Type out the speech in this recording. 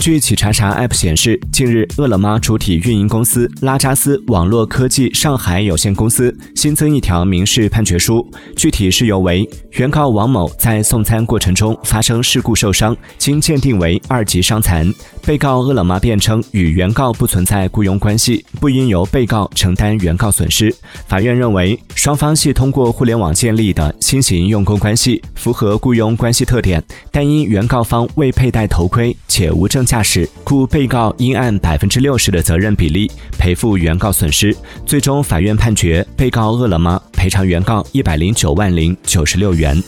据企查查 App 显示，近日饿了么主体运营公司拉扎斯网络科技上海有限公司新增一条民事判决书，具体事由为：原告王某在送餐过程中发生事故受伤，经鉴定为二级伤残。被告饿了么辩称与原告不存在雇佣关系，不应由被告承担原告损失。法院认为，双方系通过互联网建立的新型用工关系符合雇佣关系特点，但因原告方未佩戴头盔且无证。驾驶，故被告应按百分之六十的责任比例赔付原告损失。最终，法院判决被告饿了么赔偿原告一百零九万零九十六元。